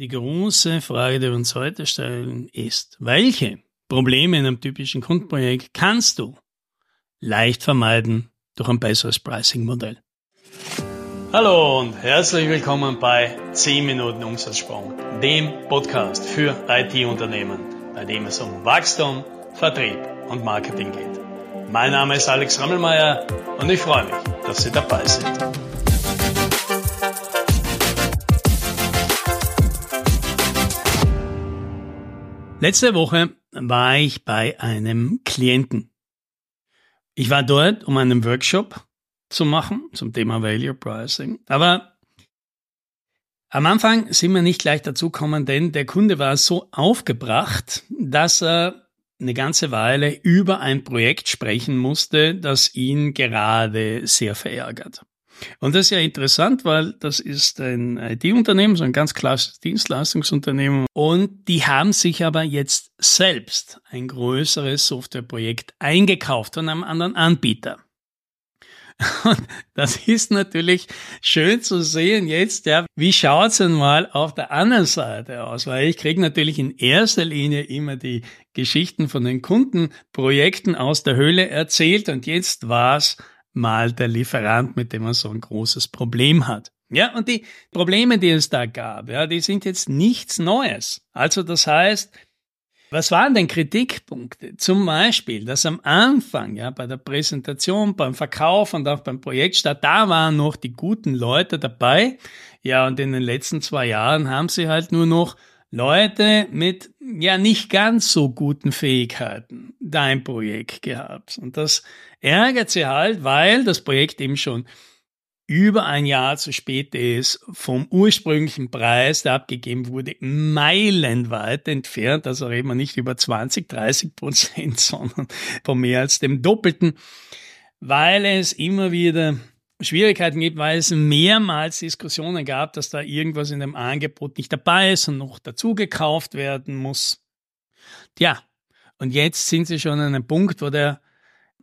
Die große Frage, die wir uns heute stellen, ist, welche Probleme in einem typischen Kundenprojekt kannst du leicht vermeiden durch ein besseres Pricing-Modell? Hallo und herzlich willkommen bei 10 Minuten Umsatzsprung, dem Podcast für IT-Unternehmen, bei dem es um Wachstum, Vertrieb und Marketing geht. Mein Name ist Alex Rammelmeier und ich freue mich, dass Sie dabei sind. Letzte Woche war ich bei einem Klienten. Ich war dort, um einen Workshop zu machen zum Thema Value Pricing. Aber am Anfang sind wir nicht gleich dazu gekommen, denn der Kunde war so aufgebracht, dass er eine ganze Weile über ein Projekt sprechen musste, das ihn gerade sehr verärgert. Und das ist ja interessant, weil das ist ein IT-Unternehmen, so ein ganz klassisches Dienstleistungsunternehmen. Und die haben sich aber jetzt selbst ein größeres Softwareprojekt eingekauft von einem anderen Anbieter. Und das ist natürlich schön zu sehen jetzt, ja, wie schaut's denn mal auf der anderen Seite aus? Weil ich kriege natürlich in erster Linie immer die Geschichten von den Kundenprojekten aus der Höhle erzählt und jetzt war's mal der Lieferant, mit dem man so ein großes Problem hat. Ja, und die Probleme, die es da gab, ja, die sind jetzt nichts Neues. Also das heißt, was waren denn Kritikpunkte? Zum Beispiel, dass am Anfang, ja, bei der Präsentation, beim Verkauf und auch beim Projektstart, da waren noch die guten Leute dabei. Ja, und in den letzten zwei Jahren haben sie halt nur noch Leute mit ja nicht ganz so guten Fähigkeiten dein Projekt gehabt. Und das ärgert sie halt, weil das Projekt eben schon über ein Jahr zu spät ist, vom ursprünglichen Preis, der abgegeben wurde, meilenweit entfernt. Also reden wir nicht über 20, 30 Prozent, sondern von mehr als dem Doppelten, weil es immer wieder Schwierigkeiten gibt, weil es mehrmals Diskussionen gab, dass da irgendwas in dem Angebot nicht dabei ist und noch dazu gekauft werden muss. Tja, und jetzt sind sie schon an einem Punkt, wo der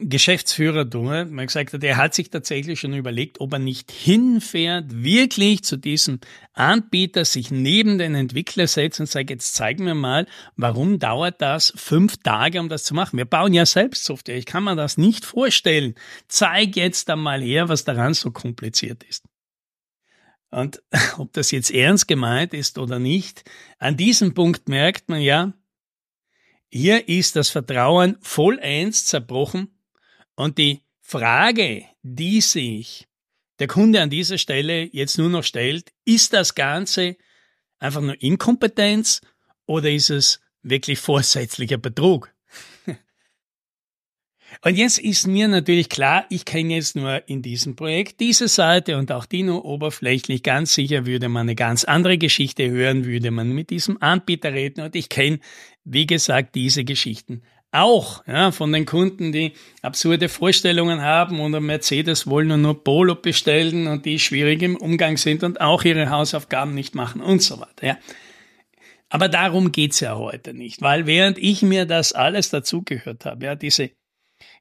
Geschäftsführer Dunge man gesagt hat, er hat sich tatsächlich schon überlegt, ob er nicht hinfährt, wirklich zu diesem Anbieter, sich neben den Entwickler setzt und sagt, jetzt zeig mir mal, warum dauert das fünf Tage, um das zu machen? Wir bauen ja selbst Software, ich kann mir das nicht vorstellen. Zeig jetzt einmal her, was daran so kompliziert ist. Und ob das jetzt ernst gemeint ist oder nicht, an diesem Punkt merkt man ja, hier ist das Vertrauen vollends zerbrochen und die Frage, die sich der Kunde an dieser Stelle jetzt nur noch stellt, ist das Ganze einfach nur Inkompetenz oder ist es wirklich vorsätzlicher Betrug? Und jetzt ist mir natürlich klar, ich kenne jetzt nur in diesem Projekt diese Seite und auch die nur oberflächlich. Ganz sicher würde man eine ganz andere Geschichte hören, würde man mit diesem Anbieter reden und ich kenne, wie gesagt, diese Geschichten auch ja, von den Kunden, die absurde Vorstellungen haben oder Mercedes wollen und nur Polo bestellen und die schwierig im Umgang sind und auch ihre Hausaufgaben nicht machen und so weiter. Ja. Aber darum geht's ja heute nicht, weil während ich mir das alles dazugehört habe, ja, diese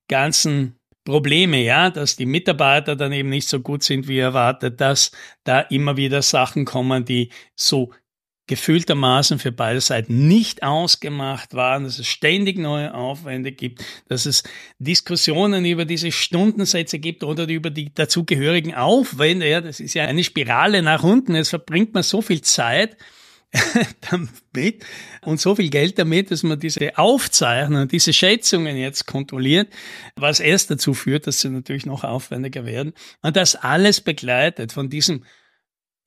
ganzen Probleme, ja, dass die Mitarbeiter dann eben nicht so gut sind wie erwartet, dass da immer wieder Sachen kommen, die so gefühltermaßen für beide Seiten nicht ausgemacht waren, dass es ständig neue Aufwände gibt, dass es Diskussionen über diese Stundensätze gibt oder über die dazugehörigen Aufwände. Ja, das ist ja eine Spirale nach unten. Jetzt verbringt man so viel Zeit damit und so viel Geld damit, dass man diese Aufzeichnungen diese Schätzungen jetzt kontrolliert, was erst dazu führt, dass sie natürlich noch aufwendiger werden. Und das alles begleitet von diesem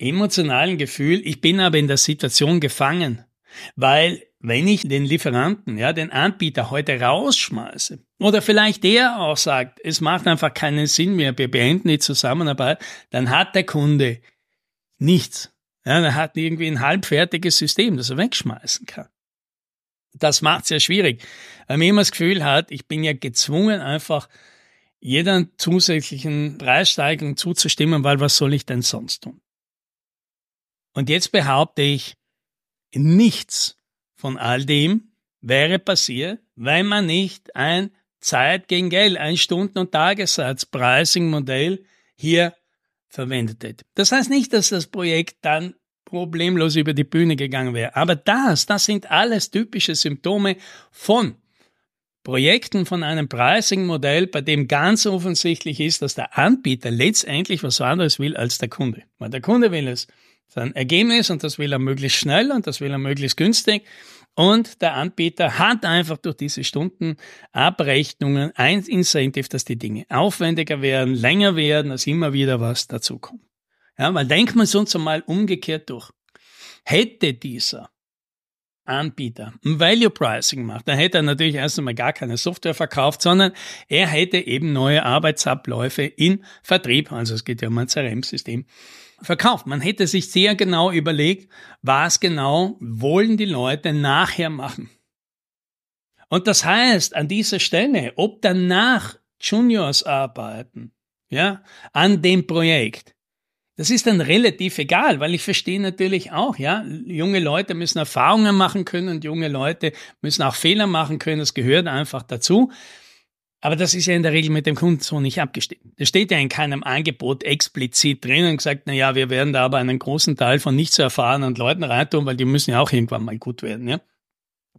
emotionalen Gefühl, ich bin aber in der Situation gefangen, weil wenn ich den Lieferanten, ja, den Anbieter heute rausschmeiße oder vielleicht der auch sagt, es macht einfach keinen Sinn mehr, wir beenden die Zusammenarbeit, dann hat der Kunde nichts. Ja, er hat irgendwie ein halbfertiges System, das er wegschmeißen kann. Das macht es ja schwierig, weil man immer das Gefühl hat, ich bin ja gezwungen, einfach jeder zusätzlichen Preissteigerung zuzustimmen, weil was soll ich denn sonst tun? Und jetzt behaupte ich, nichts von all dem wäre passiert, wenn man nicht ein Zeit gegen Geld, ein Stunden- und Tagessatz Pricing-Modell hier verwendet hätte. Das heißt nicht, dass das Projekt dann problemlos über die Bühne gegangen wäre. Aber das, das sind alles typische Symptome von Projekten von einem Pricing-Modell, bei dem ganz offensichtlich ist, dass der Anbieter letztendlich was anderes will als der Kunde. Weil der Kunde will es sein Ergebnis und das will er möglichst schnell und das will er möglichst günstig. Und der Anbieter hat einfach durch diese Stundenabrechnungen ein Incentive, dass die Dinge aufwendiger werden, länger werden, dass immer wieder was dazukommt. Ja, weil denkt man uns einmal umgekehrt durch. Hätte dieser Anbieter ein Value Pricing macht, dann hätte er natürlich erst einmal gar keine Software verkauft, sondern er hätte eben neue Arbeitsabläufe in Vertrieb, also es geht ja um ein CRM-System, verkauft. Man hätte sich sehr genau überlegt, was genau wollen die Leute nachher machen. Und das heißt, an dieser Stelle, ob danach Juniors arbeiten, ja, an dem Projekt, das ist dann relativ egal, weil ich verstehe natürlich auch, ja, junge Leute müssen Erfahrungen machen können und junge Leute müssen auch Fehler machen können. Das gehört einfach dazu. Aber das ist ja in der Regel mit dem Kunden so nicht abgestimmt. Das steht ja in keinem Angebot explizit drin und gesagt, na ja, wir werden da aber einen großen Teil von nicht so erfahrenen Leuten reintun, weil die müssen ja auch irgendwann mal gut werden, ja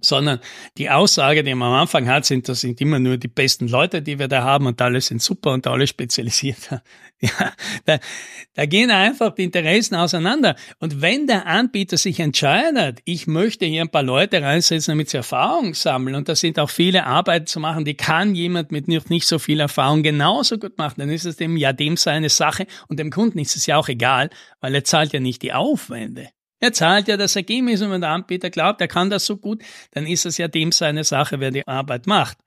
sondern die Aussage, die man am Anfang hat, sind, das sind immer nur die besten Leute, die wir da haben und alle sind super und alle spezialisiert. Ja, da, da gehen einfach die Interessen auseinander. Und wenn der Anbieter sich entscheidet, ich möchte hier ein paar Leute reinsetzen, damit sie Erfahrung sammeln und da sind auch viele Arbeiten zu machen, die kann jemand mit nicht, so viel Erfahrung genauso gut machen, dann ist es dem ja dem seine Sache und dem Kunden ist es ja auch egal, weil er zahlt ja nicht die Aufwände. Er zahlt ja das Ergebnis und wenn der Anbieter glaubt, er kann das so gut, dann ist es ja dem seine Sache, wer die Arbeit macht.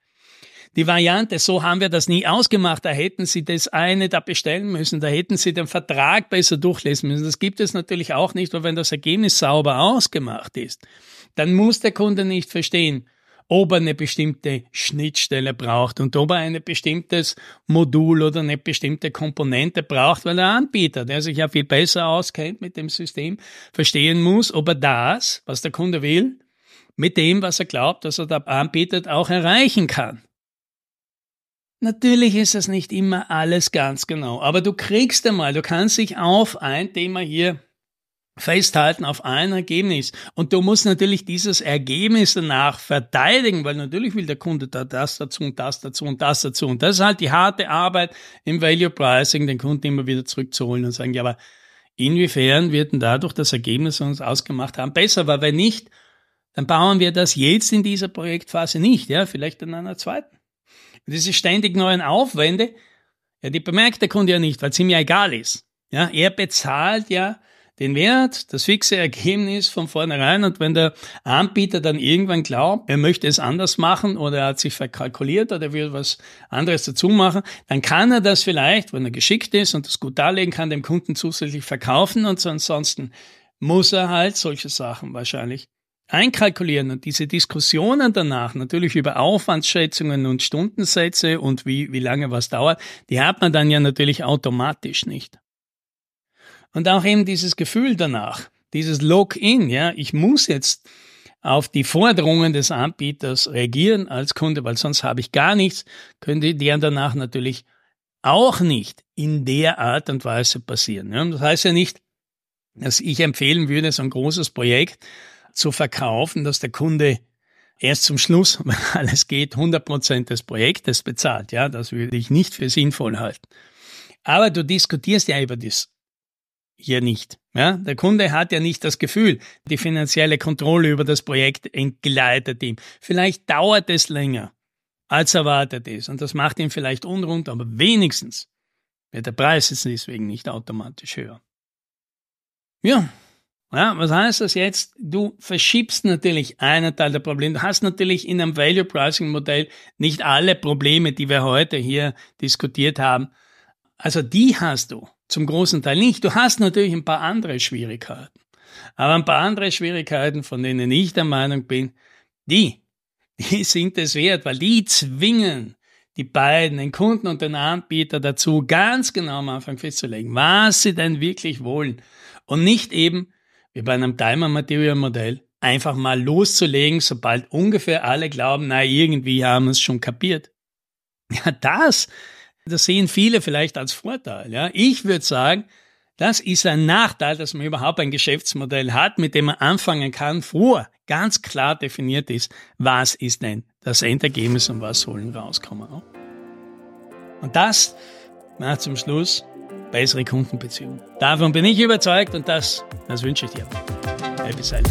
Die Variante, so haben wir das nie ausgemacht, da hätten Sie das eine da bestellen müssen, da hätten Sie den Vertrag besser durchlesen müssen. Das gibt es natürlich auch nicht, weil wenn das Ergebnis sauber ausgemacht ist, dann muss der Kunde nicht verstehen, ob er eine bestimmte Schnittstelle braucht und ob er ein bestimmtes Modul oder eine bestimmte Komponente braucht, weil der Anbieter, der sich ja viel besser auskennt mit dem System, verstehen muss, ob er das, was der Kunde will, mit dem, was er glaubt, dass er da anbietet, auch erreichen kann. Natürlich ist das nicht immer alles ganz genau, aber du kriegst einmal, du kannst dich auf ein Thema hier festhalten auf ein Ergebnis. Und du musst natürlich dieses Ergebnis danach verteidigen, weil natürlich will der Kunde da das dazu und das dazu und das dazu. Und das ist halt die harte Arbeit im Value Pricing, den Kunden immer wieder zurückzuholen und sagen, ja, aber inwiefern wird denn dadurch das Ergebnis, das wir uns ausgemacht haben, besser? Weil wenn nicht, dann bauen wir das jetzt in dieser Projektphase nicht, ja, vielleicht in einer zweiten. Und diese ständig neuen Aufwände, ja, die bemerkt der Kunde ja nicht, weil es ihm ja egal ist. Ja, er bezahlt ja den Wert, das fixe Ergebnis von vornherein. Und wenn der Anbieter dann irgendwann glaubt, er möchte es anders machen oder er hat sich verkalkuliert oder will was anderes dazu machen, dann kann er das vielleicht, wenn er geschickt ist und das gut darlegen kann, dem Kunden zusätzlich verkaufen und ansonsten muss er halt solche Sachen wahrscheinlich einkalkulieren und diese Diskussionen danach natürlich über Aufwandsschätzungen und Stundensätze und wie, wie lange was dauert, die hat man dann ja natürlich automatisch nicht. Und auch eben dieses Gefühl danach, dieses Login, ja, ich muss jetzt auf die Forderungen des Anbieters reagieren als Kunde, weil sonst habe ich gar nichts, könnte der danach natürlich auch nicht in der Art und Weise passieren. Ja. Das heißt ja nicht, dass ich empfehlen würde, so ein großes Projekt zu verkaufen, dass der Kunde erst zum Schluss, wenn alles geht, 100 Prozent des Projektes bezahlt. Ja, das würde ich nicht für sinnvoll halten. Aber du diskutierst ja über das hier nicht. Ja, der Kunde hat ja nicht das Gefühl, die finanzielle Kontrolle über das Projekt entgleitet ihm. Vielleicht dauert es länger, als erwartet ist. Und das macht ihn vielleicht unrund, aber wenigstens wird der Preis jetzt deswegen nicht automatisch höher. Ja. Ja, was heißt das jetzt? Du verschiebst natürlich einen Teil der Probleme. Du hast natürlich in einem Value Pricing Modell nicht alle Probleme, die wir heute hier diskutiert haben. Also die hast du zum großen Teil nicht. Du hast natürlich ein paar andere Schwierigkeiten. Aber ein paar andere Schwierigkeiten, von denen ich der Meinung bin, die, die sind es wert, weil die zwingen die beiden, den Kunden und den Anbieter dazu, ganz genau am Anfang festzulegen, was sie denn wirklich wollen. Und nicht eben, wie bei einem Timer Material Modell, einfach mal loszulegen, sobald ungefähr alle glauben, na, irgendwie haben wir es schon kapiert. Ja, das das sehen viele vielleicht als Vorteil. Ja? Ich würde sagen, Das ist ein Nachteil, dass man überhaupt ein Geschäftsmodell hat, mit dem man anfangen kann, vor ganz klar definiert ist, was ist denn das Endergebnis und was sollen rauskommen. Und das macht zum Schluss bessere Kundenbeziehungen. Davon bin ich überzeugt und das, das wünsche ich dir. Happy Selling.